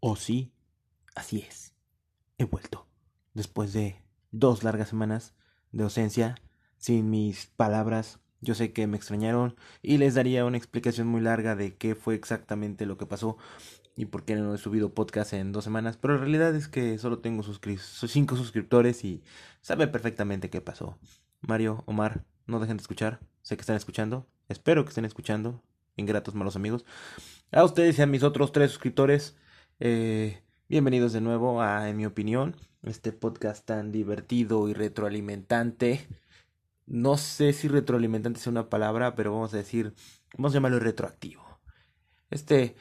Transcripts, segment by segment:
Oh sí, así es. He vuelto. Después de dos largas semanas de ausencia, sin mis palabras, yo sé que me extrañaron y les daría una explicación muy larga de qué fue exactamente lo que pasó y por qué no he subido podcast en dos semanas, pero la realidad es que solo tengo cinco suscriptores y sabe perfectamente qué pasó. Mario, Omar, no dejen de escuchar, sé que están escuchando, espero que estén escuchando, ingratos malos amigos. A ustedes y a mis otros tres suscriptores, eh, bienvenidos de nuevo a, en mi opinión, este podcast tan divertido y retroalimentante. No sé si retroalimentante es una palabra, pero vamos a decir, vamos a llamarlo retroactivo. Este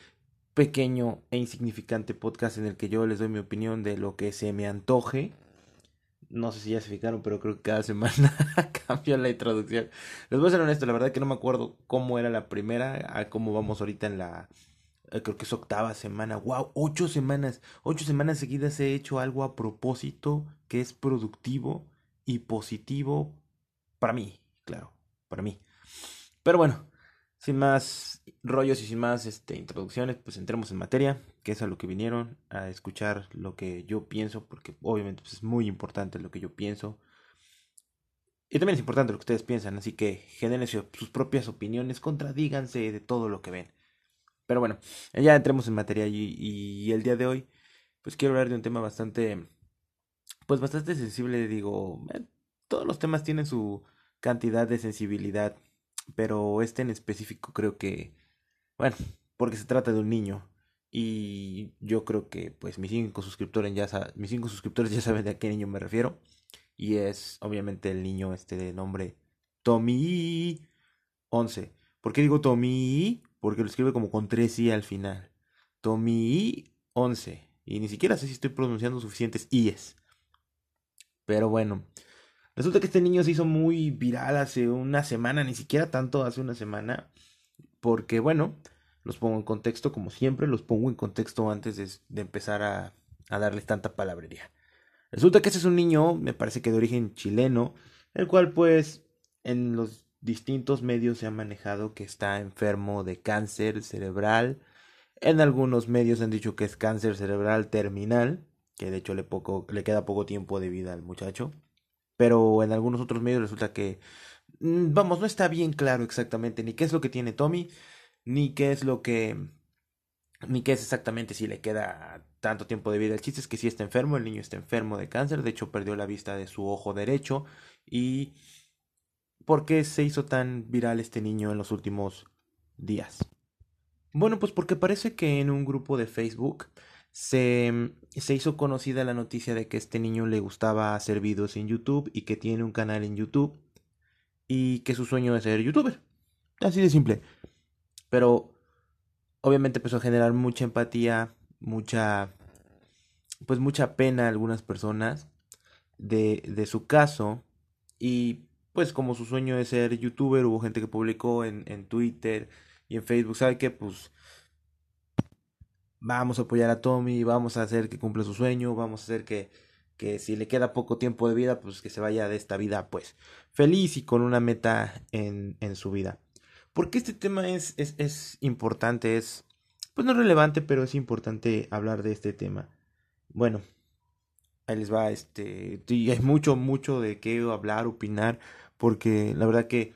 pequeño e insignificante podcast en el que yo les doy mi opinión de lo que se me antoje. No sé si ya se fijaron, pero creo que cada semana cambia la introducción. Les voy a ser honesto, la verdad que no me acuerdo cómo era la primera, a cómo vamos ahorita en la creo que es octava semana, wow, ocho semanas, ocho semanas seguidas he hecho algo a propósito que es productivo y positivo para mí, claro, para mí. Pero bueno, sin más rollos y sin más este, introducciones, pues entremos en materia, que es a lo que vinieron, a escuchar lo que yo pienso, porque obviamente pues, es muy importante lo que yo pienso. Y también es importante lo que ustedes piensan, así que generen sus propias opiniones, contradíganse de todo lo que ven. Pero bueno, ya entremos en materia y, el día de hoy, pues quiero hablar de un tema bastante, pues bastante sensible, digo, eh, todos los temas tienen su cantidad de sensibilidad, pero este en específico creo que, bueno, porque se trata de un niño y yo creo que pues mis cinco suscriptores ya mis cinco suscriptores ya saben de a qué niño me refiero y es obviamente el niño este de nombre Tommy 11. ¿Por qué digo Tommy? Porque lo escribe como con tres i al final. Tommy 11. Y ni siquiera sé si estoy pronunciando suficientes i's. Pero bueno. Resulta que este niño se hizo muy viral hace una semana, ni siquiera tanto hace una semana. Porque bueno, los pongo en contexto como siempre, los pongo en contexto antes de, empezar a, a darles tanta palabrería. Resulta que ese es un niño, me parece que de origen chileno, el cual pues en los distintos medios se ha manejado que está enfermo de cáncer cerebral. En algunos medios han dicho que es cáncer cerebral terminal, que de hecho le, poco, le queda poco tiempo de vida al muchacho. Pero en algunos otros medios resulta que, mm, vamos, no está bien claro exactamente ni qué es lo que tiene Tommy, ni qué es lo que, ni qué es exactamente si le queda tanto tiempo de vida. El chiste es que si está enfermo, el niño está enfermo de cáncer, de hecho perdió la vista de su ojo derecho y ¿Por qué se hizo tan viral este niño en los últimos días? Bueno, pues porque parece que en un grupo de Facebook se, se, hizo conocida la noticia de que este niño le gustaba hacer videos en YouTube y que tiene un canal en YouTube y que su sueño es ser youtuber. Así de simple. Pero obviamente empezó a generar mucha empatía, mucha pues mucha pena a algunas personas de, de su caso y pues como su sueño es ser youtuber, hubo gente que publicó en, en Twitter y en Facebook, ¿sabe qué? Pues vamos a apoyar a Tommy, vamos a hacer que cumpla su sueño, vamos a hacer que, que si le queda poco tiempo de vida, pues que se vaya de esta vida, pues feliz y con una meta en, en su vida. Porque este tema es, es, es importante, es, pues no relevante, pero es importante hablar de este tema. Bueno, ahí les va, este, y hay mucho, mucho de qué hablar, opinar, porque la verdad que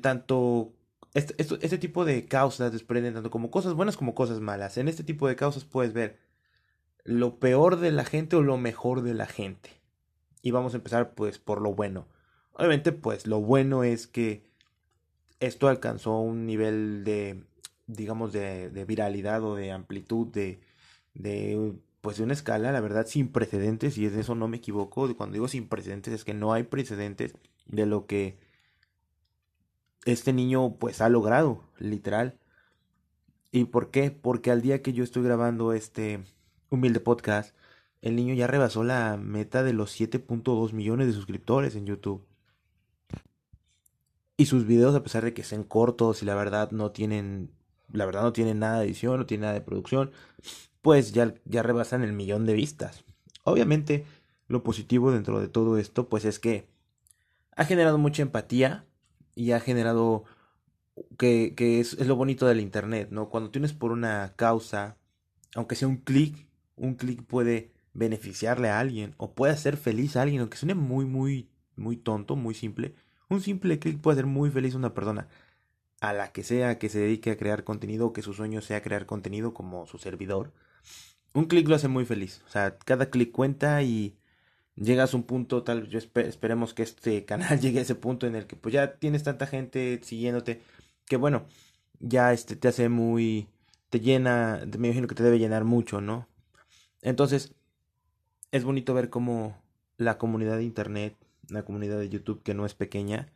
tanto este, tipo de causas desprenden tanto como cosas buenas como cosas malas. En este tipo de causas puedes ver lo peor de la gente o lo mejor de la gente. Y vamos a empezar pues por lo bueno. Obviamente pues lo bueno es que esto alcanzó un nivel de digamos de, de viralidad o de amplitud de, de pues de una escala, la verdad, sin precedentes, y de eso no me equivoco, cuando digo sin precedentes es que no hay precedentes de lo que este niño pues ha logrado, literal. ¿Y por qué? Porque al día que yo estoy grabando este humilde podcast, el niño ya rebasó la meta de los 7.2 millones de suscriptores en YouTube. Y sus videos, a pesar de que sean cortos y la verdad no tienen, la verdad no tienen nada de edición, no tienen nada de producción, pues ya, ya rebasan el millón de vistas. Obviamente, lo positivo dentro de todo esto, pues es que ha generado mucha empatía y ha generado que, es, es, lo bonito del internet, ¿no? Cuando tienes por una causa aunque sea un clic, un clic puede beneficiarle a alguien o puede hacer feliz a alguien, aunque suene muy, muy, muy tonto, muy simple. Un simple clic puede hacer muy feliz a una persona, a la que sea que se dedique a crear contenido o que su sueño sea crear contenido como su servidor. Un clic lo hace muy feliz. O sea, cada clic cuenta y llegas a un punto, tal, yo esperemos que este canal llegue a ese punto en el que pues ya tienes tanta gente siguiéndote, que bueno, ya este te hace muy, te llena, me imagino que te debe llenar mucho, ¿no? Entonces, es bonito ver cómo la comunidad de internet, la comunidad de YouTube que no es pequeña,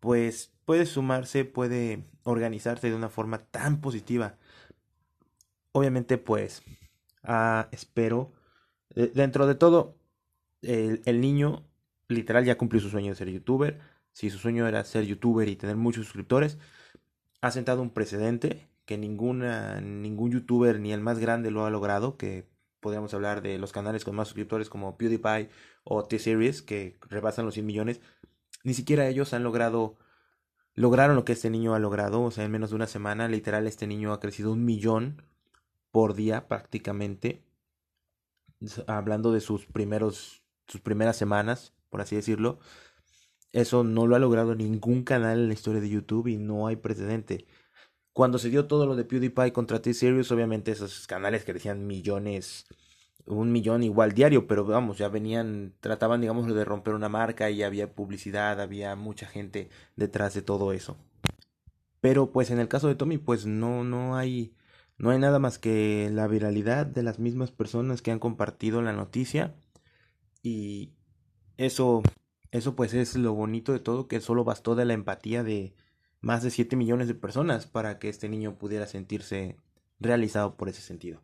pues puede sumarse, puede organizarse de una forma tan positiva. Obviamente, pues, ah, espero, dentro de todo, el, niño literal ya cumplió su sueño de ser youtuber. Si su sueño era ser youtuber y tener muchos suscriptores, ha sentado un precedente que ninguna, ningún youtuber ni el más grande lo ha logrado, que podríamos hablar de los canales con más suscriptores como PewDiePie o T-Series, que rebasan los 100 millones, ni siquiera ellos han logrado, lograron lo que este niño ha logrado, o sea, en menos de una semana, literal, este niño ha crecido un millón por día prácticamente, hablando de sus primeros sus primeras semanas, por así decirlo. Eso no lo ha logrado ningún canal en la historia de YouTube y no hay precedente. Cuando se dio todo lo de PewDiePie contra T-Series, obviamente esos canales crecían millones, un millón igual diario, pero vamos, ya venían, trataban, digamos, de romper una marca y había publicidad, había mucha gente detrás de todo eso. Pero pues en el caso de Tommy, pues no, no hay, no hay nada más que la viralidad de las mismas personas que han compartido la noticia y eso, eso pues es lo bonito de todo, que solo bastó de la empatía de más de 7 millones de personas para que este niño pudiera sentirse realizado por ese sentido.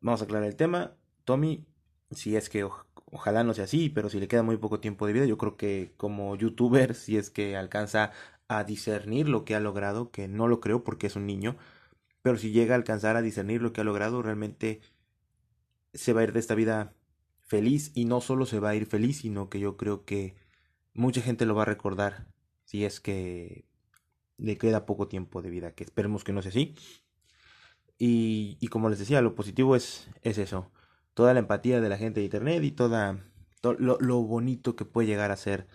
Vamos a aclarar el tema. Tommy, si es que ojalá no sea así, pero si le queda muy poco tiempo de vida, yo creo que como youtuber, si es que alcanza a discernir lo que ha logrado, que no lo creo porque es un niño, pero si llega a alcanzar a discernir lo que ha logrado, realmente se va a ir de esta vida feliz y no solo se va a ir feliz, sino que yo creo que mucha gente lo va a recordar si es que le queda poco tiempo de vida, que esperemos que no sea así. Y, y como les decía, lo positivo es, es eso, toda la empatía de la gente de Internet y toda lo, lo bonito que puede llegar a ser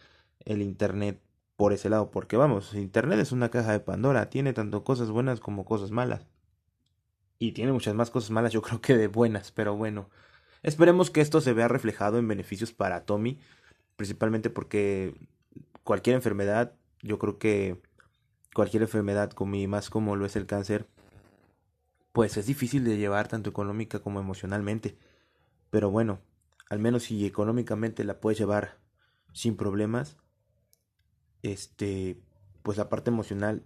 el Internet por ese lado, porque vamos, Internet es una caja de Pandora, tiene tanto cosas buenas como cosas malas. Y tiene muchas más cosas malas, yo creo que de buenas, pero bueno, Esperemos que esto se vea reflejado en beneficios para Tommy, principalmente porque cualquier enfermedad, yo creo que cualquier enfermedad, como y más como lo es el cáncer, pues es difícil de llevar tanto económica como emocionalmente. Pero bueno, al menos si económicamente la puedes llevar sin problemas, este, pues la parte emocional,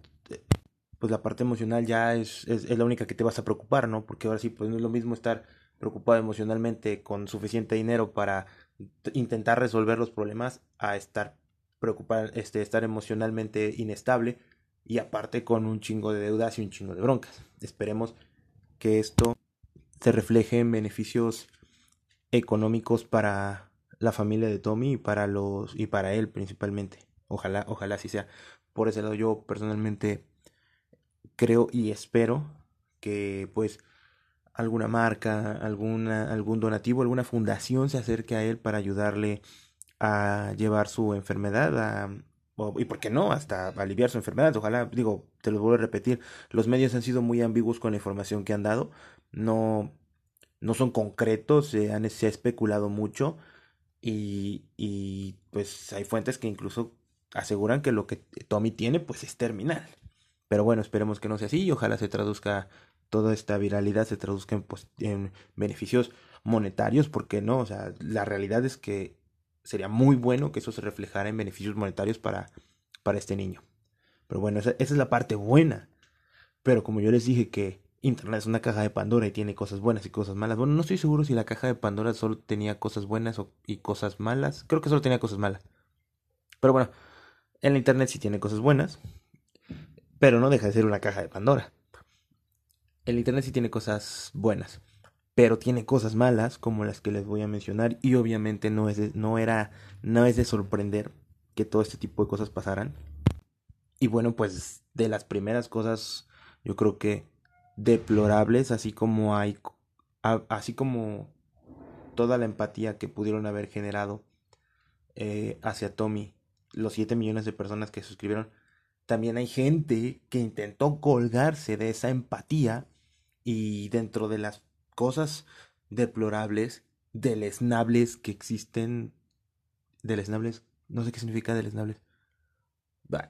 pues la parte emocional ya es, es, es la única que te vas a preocupar, ¿no? Porque ahora sí, pues no es lo mismo estar preocupado emocionalmente con suficiente dinero para intentar resolver los problemas a estar preocupado, este, estar emocionalmente inestable y aparte con un chingo de deudas y un chingo de broncas. Esperemos que esto se refleje en beneficios económicos para la familia de Tommy y para los y para él principalmente. Ojalá, ojalá así sea. Por ese lado yo personalmente creo y espero que pues alguna marca, alguna, algún donativo, alguna fundación se acerque a él para ayudarle a llevar su enfermedad, a, y por qué no, hasta aliviar su enfermedad. Ojalá, digo, te lo vuelvo a repetir, los medios han sido muy ambiguos con la información que han dado, no, no son concretos, se, han, se ha especulado mucho y, y pues hay fuentes que incluso aseguran que lo que Tommy tiene pues es terminal. Pero bueno, esperemos que no sea así y ojalá se traduzca toda esta viralidad se traduzca en, pues, en beneficios monetarios, porque no, o sea, la realidad es que sería muy bueno que eso se reflejara en beneficios monetarios para, para este niño. Pero bueno, esa, es la parte buena. Pero como yo les dije que Internet es una caja de Pandora y tiene cosas buenas y cosas malas. Bueno, no estoy seguro si la caja de Pandora solo tenía cosas buenas y cosas malas. Creo que solo tenía cosas malas. Pero bueno, en la Internet sí tiene cosas buenas. Pero no deja de ser una caja de Pandora el Internet sí tiene cosas buenas, pero tiene cosas malas como las que les voy a mencionar y obviamente no es no era no es de sorprender que todo este tipo de cosas pasaran. Y bueno, pues de las primeras cosas yo creo que deplorables, así como hay así como toda la empatía que pudieron haber generado eh, hacia Tommy, los 7 millones de personas que suscribieron, también hay gente que intentó colgarse de esa empatía y dentro de las cosas deplorables, deleznables que existen, deleznables, no sé qué significa deleznables.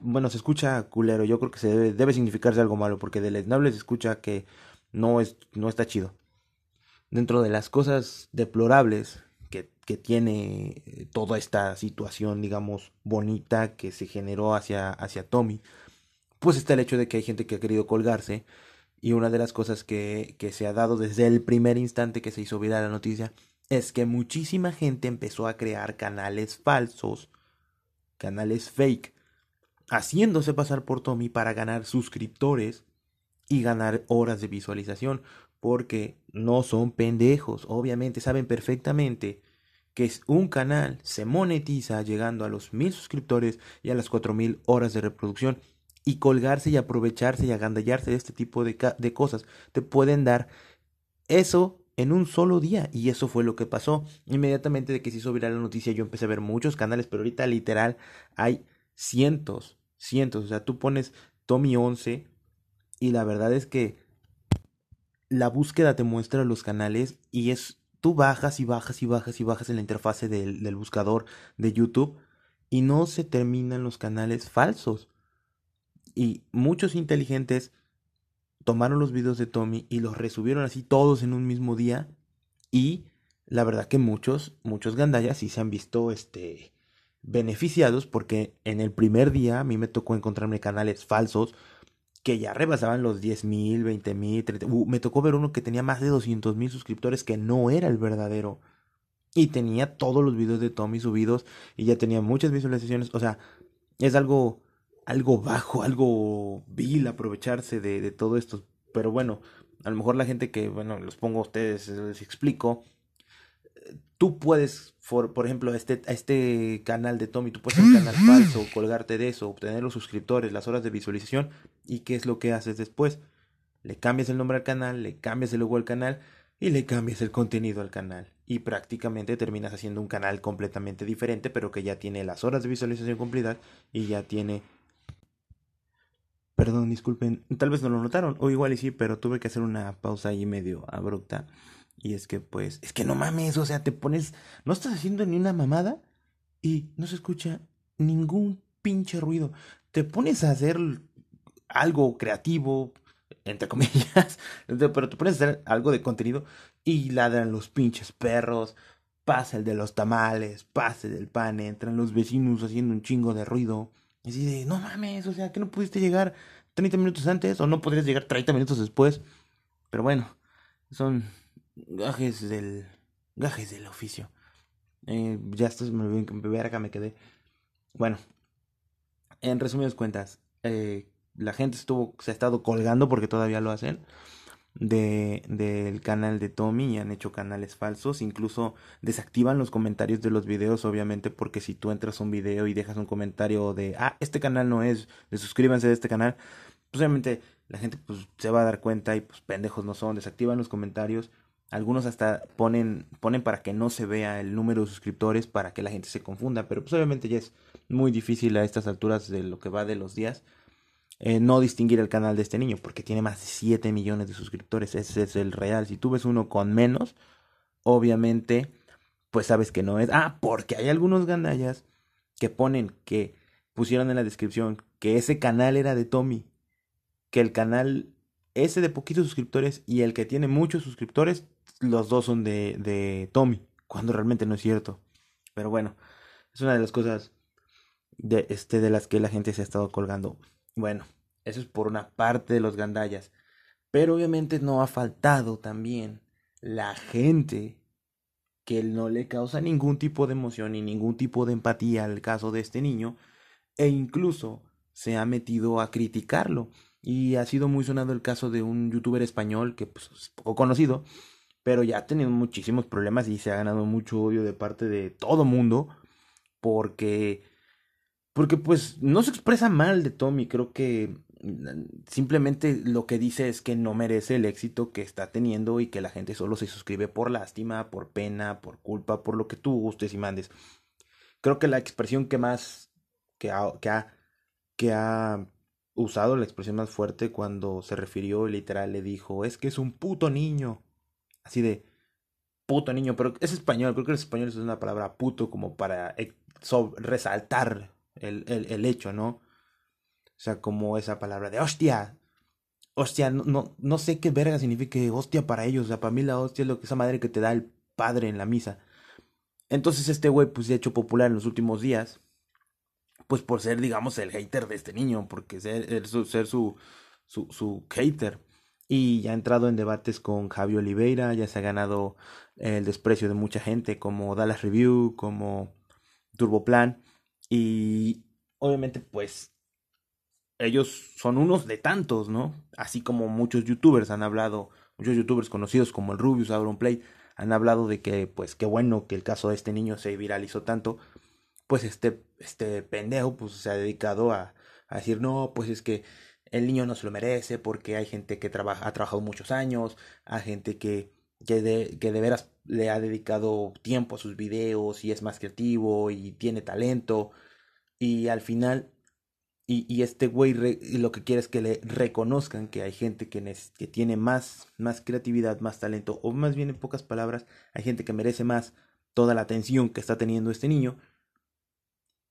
Bueno, se escucha culero, yo creo que se debe, debe significarse algo malo, porque deleznables se escucha que no, es, no está chido. Dentro de las cosas deplorables que, tiene eh, toda esta situación, digamos, bonita que se generó hacia, hacia Tommy, pues está el hecho de que hay gente que ha querido colgarse y una de las cosas que, que se ha dado desde el primer instante que se hizo viral la noticia es que muchísima gente empezó a crear canales falsos, canales fake, haciéndose pasar por Tommy para ganar suscriptores y ganar horas de visualización, porque no son pendejos, obviamente saben perfectamente que un canal se monetiza llegando a los mil suscriptores y a las cuatro mil horas de reproducción. Y colgarse y aprovecharse y agandallarse de este tipo de, de cosas te pueden dar eso en un solo día. Y eso fue lo que pasó. Inmediatamente de que se hizo viral la noticia yo empecé a ver muchos canales pero ahorita literal hay cientos cientos. O sea tú pones Tommy 11 y la verdad es que la búsqueda te muestra los canales y es tú bajas y bajas y bajas y bajas en la interfase del, buscador de YouTube y no se terminan los canales falsos y muchos inteligentes tomaron los videos de Tommy y los resubieron así todos en un mismo día. Y la verdad que muchos, muchos gandallas sí se han visto este beneficiados porque en el primer día a mí me tocó encontrarme canales falsos que ya rebasaban los 10 mil, 20 mil, uh, me tocó ver uno que tenía más de 200 mil suscriptores que no era el verdadero. Y tenía todos los videos de Tommy subidos y ya tenía muchas visualizaciones. O sea, es algo algo bajo, algo vil aprovecharse de, de todo esto. Pero bueno, a lo mejor la gente que, bueno, los pongo a ustedes, les explico. Tú puedes, por, por ejemplo, a este, a este canal de Tommy, tú puedes hacer un canal falso, colgarte de eso, obtener los suscriptores, las horas de visualización. ¿Y qué es lo que haces después? Le cambias el nombre al canal, le cambias el logo al canal y le cambias el contenido al canal. Y prácticamente terminas haciendo un canal completamente diferente, pero que ya tiene las horas de visualización cumplidas y ya tiene Perdón, disculpen, tal vez no lo notaron, o igual y sí, pero tuve que hacer una pausa ahí medio abrupta. Y es que, pues, es que no mames, o sea, te pones, no estás haciendo ni una mamada y no se escucha ningún pinche ruido. Te pones a hacer algo creativo, entre comillas, pero pones a hacer algo de contenido y ladran los pinches perros, pasa el de los tamales, pasa el del pan, entran los vecinos haciendo un chingo de ruido. Y así no mames, o sea, que no pudiste llegar 30 minutos antes o no podrías llegar 30 minutos después. Pero bueno, son gajes del gajes del oficio. Eh, ya estás, me, ver acá me quedé. Bueno, en resumidas cuentas, eh, la gente estuvo, se ha estado colgando porque todavía lo hacen de, del canal de Tommy y han hecho canales falsos. Incluso desactivan los comentarios de los videos, obviamente, porque si tú entras a un video y dejas un comentario de, ah, este canal no es, de suscríbanse a este canal, pues obviamente la gente pues, se va a dar cuenta y pues pendejos no son, desactivan los comentarios. Algunos hasta ponen, ponen para que no se vea el número de suscriptores, para que la gente se confunda, pero pues obviamente ya es muy difícil a estas alturas de lo que va de los días eh, no distinguir el canal de este niño, porque tiene más de 7 millones de suscriptores, ese es el real. Si tú ves uno con menos, obviamente, pues sabes que no es. Ah, porque hay algunos gandallas que ponen que pusieron en la descripción que ese canal era de Tommy, que el canal ese de poquitos suscriptores y el que tiene muchos suscriptores, los dos son de, de Tommy, cuando realmente no es cierto. Pero bueno, es una de las cosas de, este, de las que la gente se ha estado colgando. Bueno, eso es por una parte de los gandallas. Pero obviamente no ha faltado también la gente que no le causa ningún tipo de emoción ni ningún tipo de empatía al caso de este niño e incluso se ha metido a criticarlo y ha sido muy sonado el caso de un youtuber español que pues, es poco conocido pero ya ha tenido muchísimos problemas y se ha ganado mucho odio de parte de todo mundo porque porque pues no se expresa mal de Tommy, creo que simplemente lo que dice es que no merece el éxito que está teniendo y que la gente solo se suscribe por lástima, por pena, por culpa, por lo que tú gustes y mandes. Creo que la expresión que más que ha, que ha, usado, la expresión más fuerte cuando se refirió literal le dijo, es que es un puto niño. Así de puto niño, pero es español, creo que el español es una palabra puto como para resaltar el, el, el hecho, ¿no? O sea, como esa palabra de hostia. Hostia, no, no, no sé qué verga significa hostia para ellos. O sea, para mí la hostia es lo que esa madre que te da el padre en la misa. Entonces este güey pues se ha hecho popular en los últimos días. Pues por ser, digamos, el hater de este niño. Porque ser, ser su, su, su hater. Y ya ha entrado en debates con Javi Oliveira. Ya se ha ganado el desprecio de mucha gente. Como Dallas Review. Como Turboplan. Y obviamente pues ellos son unos de tantos, ¿no? Así como muchos youtubers han hablado, muchos youtubers conocidos como el Rubius, Play, han hablado de que, pues, qué bueno que el caso de este niño se viralizó tanto, pues este, este pendejo, pues, se ha dedicado a, a decir, no, pues es que el niño no se lo merece porque hay gente que trabaja, ha trabajado muchos años, hay gente que, que, de, que de veras le ha dedicado tiempo a sus videos y es más creativo y tiene talento y al final y, este güey lo que quiere es que le reconozcan que hay gente que, que tiene más, más creatividad, más talento, o más bien en pocas palabras, hay gente que merece más toda la atención que está teniendo este niño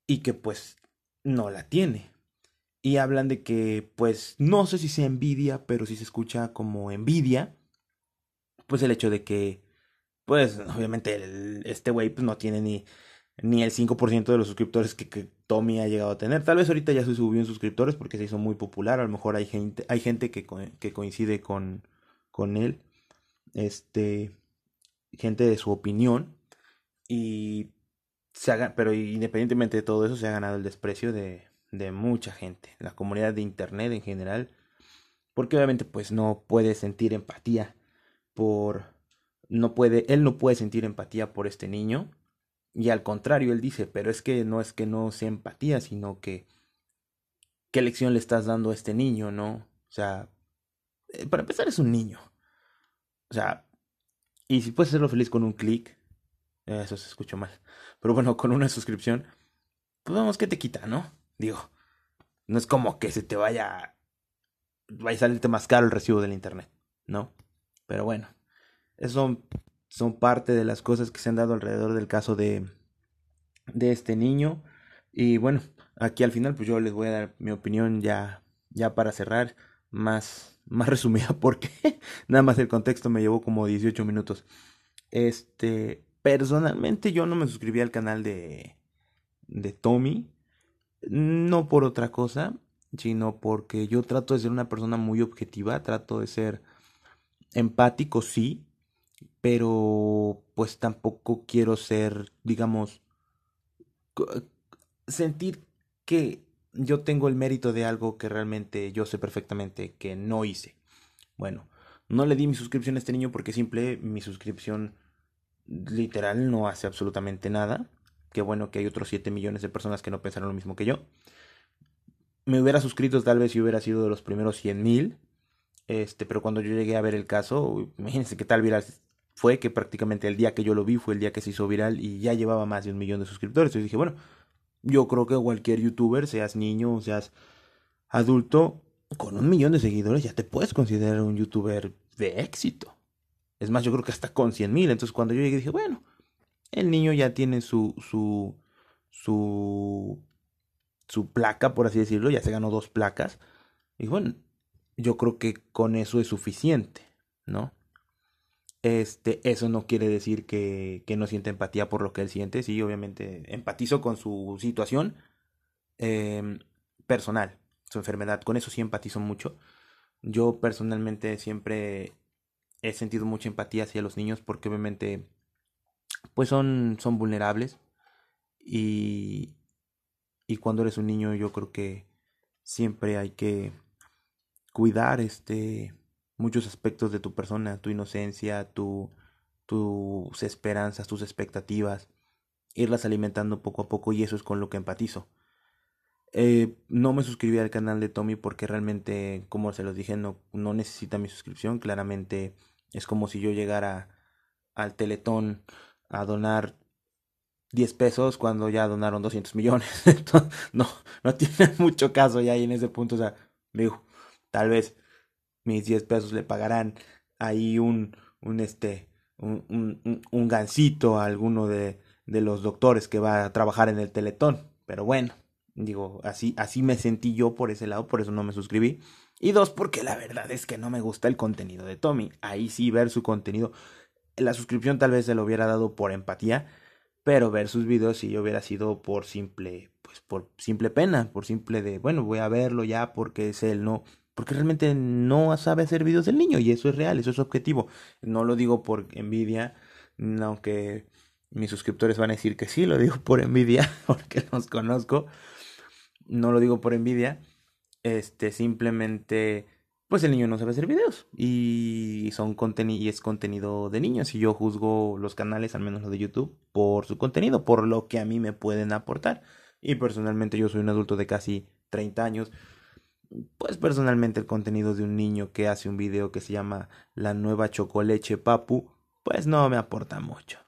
y que pues no la tiene. Y hablan de que pues no sé si sea envidia, pero si se escucha como envidia, pues el hecho de que pues obviamente este güey pues no tiene ni ni el 5% de los suscriptores que, Tommy ha llegado a tener. Tal vez ahorita ya se subió en suscriptores porque se hizo muy popular. A lo mejor hay gente, hay gente que, que coincide con, con él. Este, gente de su opinión. Y se haga, pero independientemente de todo eso, se ha ganado el desprecio de, de mucha gente. La comunidad de internet en general. Porque obviamente pues no puede sentir empatía por... No puede, él no puede sentir empatía por este niño y al contrario, él dice, pero es que no es que no sea empatía, sino que qué lección le estás dando a este niño, ¿no? O sea, eh, para empezar es un niño. O sea, y si puedes hacerlo feliz con un clic, eso se escucha mal, pero bueno, con una suscripción, pues vamos, ¿qué te quita, no? Digo, no es como que se te vaya, vaya a salirte más caro el recibo del internet, ¿no? Pero bueno, eso son parte de las cosas que se han dado alrededor del caso de, de este niño. Y bueno, aquí al final pues yo les voy a dar mi opinión ya, ya para cerrar, más, más resumida porque nada más el contexto me llevó como 18 minutos. Este, personalmente yo no me suscribí al canal de, de Tommy, no por otra cosa, sino porque yo trato de ser una persona muy objetiva, trato de ser empático, sí, pero pues tampoco quiero ser, digamos, sentir que yo tengo el mérito de algo que realmente yo sé perfectamente que no hice. Bueno, no le di mi suscripción a este niño porque simple mi suscripción literal no hace absolutamente nada. Qué bueno que hay otros 7 millones de personas que no pensaron lo mismo que yo. Me hubiera suscrito tal vez si hubiera sido de los primeros 100 mil. Este, pero cuando yo llegué a ver el caso, imagínense qué tal viral fue que prácticamente el día que yo lo vi fue el día que se hizo viral y ya llevaba más de un millón de suscriptores. Entonces dije, bueno, yo creo que cualquier youtuber, seas niño o seas adulto, con un millón de seguidores ya te puedes considerar un youtuber de éxito. Es más, yo creo que hasta con 100 mil. Entonces cuando yo llegué dije, bueno, el niño ya tiene su, su, su, su placa, por así decirlo, ya se ganó dos placas. Y bueno, yo creo que con eso es suficiente, ¿no? Este, eso no quiere decir que, no siente empatía por lo que él siente. Sí, obviamente empatizo con su situación em, personal, su enfermedad. Con eso sí empatizo mucho. Yo personalmente siempre he sentido mucha empatía hacia los niños porque obviamente pues son, son vulnerables y, y cuando eres un niño yo creo que siempre hay que cuidar este muchos aspectos de tu persona, tu inocencia, tu, tus esperanzas, tus expectativas, irlas alimentando poco a poco y eso es con lo que empatizo. Eh, no me suscribí al canal de Tommy porque realmente, como se los dije, no, no necesita mi suscripción. Claramente es como si yo llegara al Teletón a donar 10 pesos cuando ya donaron 200 millones. no, no tiene mucho caso ya ahí en ese punto. O sea, digo, tal vez mis 10 pesos le pagarán ahí un, un este, un, un, un gancito a alguno de, de los doctores que va a trabajar en el Teletón. Pero bueno, digo, así, así me sentí yo por ese lado, por eso no me suscribí. Y dos, porque la verdad es que no me gusta el contenido de Tommy. Ahí sí ver su contenido. La suscripción tal vez se lo hubiera dado por empatía pero ver sus videos si yo hubiera sido por simple, pues por simple pena, por simple de, bueno, voy a verlo ya porque es él, no, porque realmente no sabe hacer videos del niño y eso es real, eso es objetivo. No lo digo por envidia, aunque mis suscriptores van a decir que sí, lo digo por envidia, porque los conozco. No lo digo por envidia, este, simplemente pues el niño no sabe hacer videos y son y es contenido de niños y yo juzgo los canales, al menos los de YouTube, por su contenido, por lo que a mí me pueden aportar. Y personalmente yo soy un adulto de casi 30 años. Pues personalmente el contenido de un niño que hace un video que se llama La nueva chocoleche papu, pues no me aporta mucho.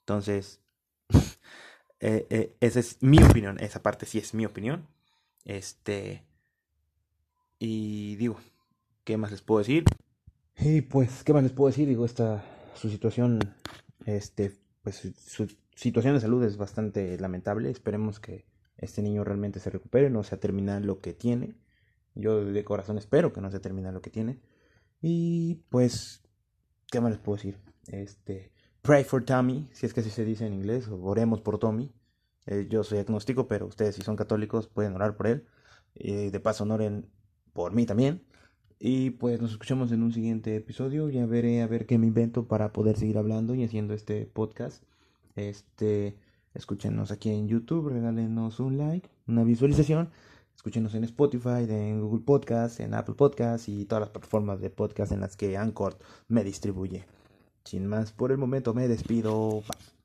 Entonces, eh, eh, esa es mi opinión, esa parte sí es mi opinión. Este, y digo, ¿Qué más les puedo decir? Y pues, ¿qué más les puedo decir? Digo, esta, su situación, este, pues su situación de salud es bastante lamentable. Esperemos que este niño realmente se recupere, no sea terminal lo que tiene. Yo de corazón espero que no sea terminal lo que tiene. Y pues, ¿qué más les puedo decir? Este, pray for Tommy, si es que así se dice en inglés, o oremos por Tommy. Eh, yo soy agnóstico, pero ustedes si son católicos pueden orar por él. Y de paso oren por mí también. Y pues nos escuchamos en un siguiente episodio. Ya veré a ver qué me invento para poder seguir hablando y haciendo este podcast. Este, escúchenos aquí en YouTube, regálenos un like, una visualización. Escúchenos en Spotify, en Google Podcast, en Apple Podcast y todas las plataformas de podcast en las que Anchor me distribuye. Sin más, por el momento me despido. Bye.